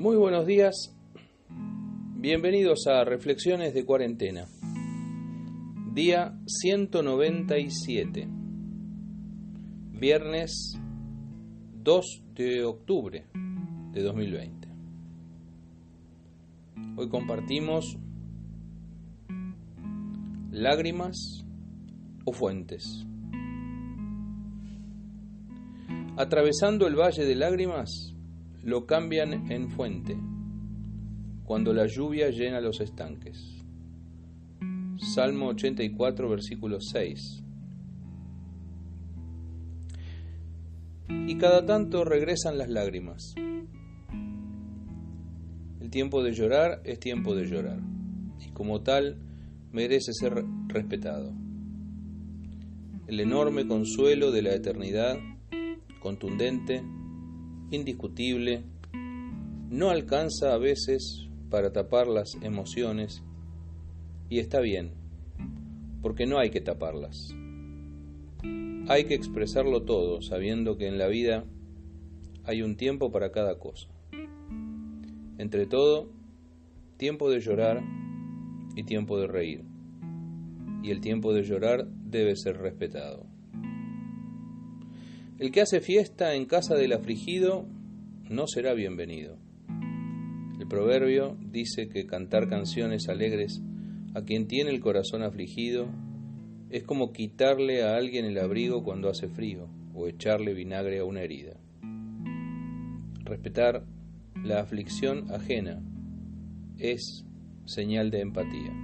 Muy buenos días, bienvenidos a Reflexiones de Cuarentena, día 197, viernes 2 de octubre de 2020. Hoy compartimos lágrimas o fuentes. Atravesando el valle de lágrimas, lo cambian en fuente, cuando la lluvia llena los estanques. Salmo 84, versículo 6. Y cada tanto regresan las lágrimas. El tiempo de llorar es tiempo de llorar, y como tal merece ser respetado. El enorme consuelo de la eternidad contundente, indiscutible, no alcanza a veces para tapar las emociones y está bien, porque no hay que taparlas. Hay que expresarlo todo, sabiendo que en la vida hay un tiempo para cada cosa. Entre todo, tiempo de llorar y tiempo de reír. Y el tiempo de llorar debe ser respetado. El que hace fiesta en casa del afligido no será bienvenido. El proverbio dice que cantar canciones alegres a quien tiene el corazón afligido es como quitarle a alguien el abrigo cuando hace frío o echarle vinagre a una herida. Respetar la aflicción ajena es señal de empatía.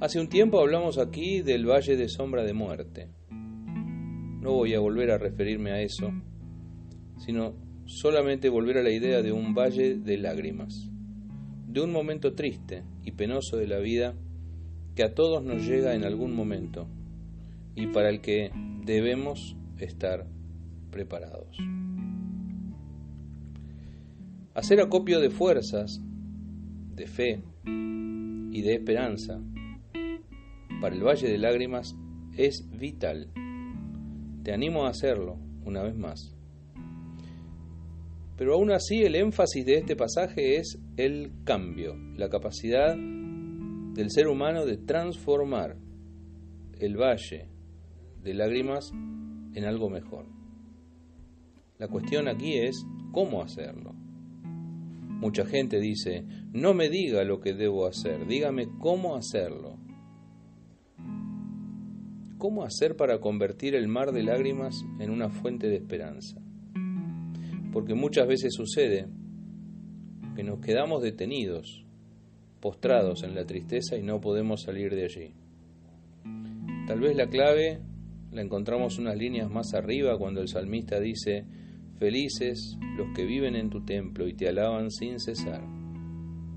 Hace un tiempo hablamos aquí del valle de sombra de muerte. No voy a volver a referirme a eso, sino solamente volver a la idea de un valle de lágrimas, de un momento triste y penoso de la vida que a todos nos llega en algún momento y para el que debemos estar preparados. Hacer acopio de fuerzas, de fe y de esperanza para el Valle de Lágrimas es vital te animo a hacerlo una vez más. Pero aún así el énfasis de este pasaje es el cambio, la capacidad del ser humano de transformar el valle de lágrimas en algo mejor. La cuestión aquí es cómo hacerlo. Mucha gente dice, no me diga lo que debo hacer, dígame cómo hacerlo. ¿Cómo hacer para convertir el mar de lágrimas en una fuente de esperanza? Porque muchas veces sucede que nos quedamos detenidos, postrados en la tristeza y no podemos salir de allí. Tal vez la clave la encontramos unas líneas más arriba cuando el salmista dice, Felices los que viven en tu templo y te alaban sin cesar.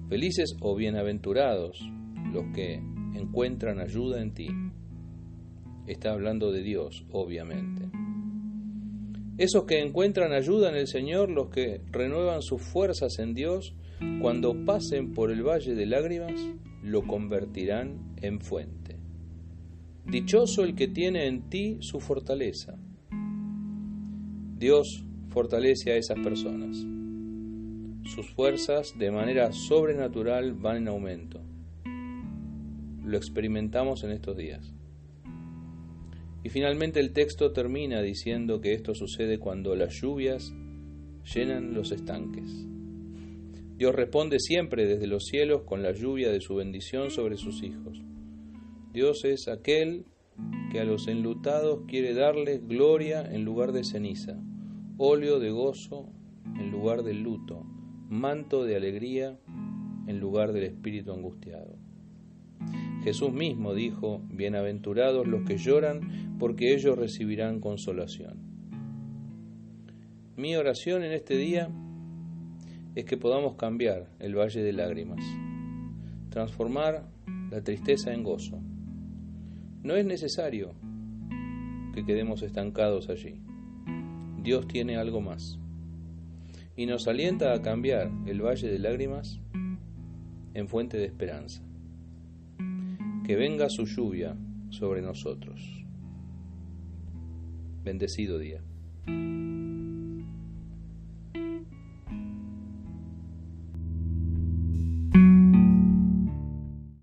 Felices o bienaventurados los que encuentran ayuda en ti está hablando de Dios, obviamente. Esos que encuentran ayuda en el Señor, los que renuevan sus fuerzas en Dios, cuando pasen por el valle de lágrimas, lo convertirán en fuente. Dichoso el que tiene en ti su fortaleza. Dios fortalece a esas personas. Sus fuerzas de manera sobrenatural van en aumento. Lo experimentamos en estos días. Y finalmente el texto termina diciendo que esto sucede cuando las lluvias llenan los estanques. Dios responde siempre desde los cielos con la lluvia de su bendición sobre sus hijos. Dios es aquel que a los enlutados quiere darles gloria en lugar de ceniza, óleo de gozo en lugar del luto, manto de alegría en lugar del espíritu angustiado. Jesús mismo dijo, Bienaventurados los que lloran, porque ellos recibirán consolación. Mi oración en este día es que podamos cambiar el valle de lágrimas, transformar la tristeza en gozo. No es necesario que quedemos estancados allí. Dios tiene algo más. Y nos alienta a cambiar el valle de lágrimas en fuente de esperanza que venga su lluvia sobre nosotros. Bendecido día.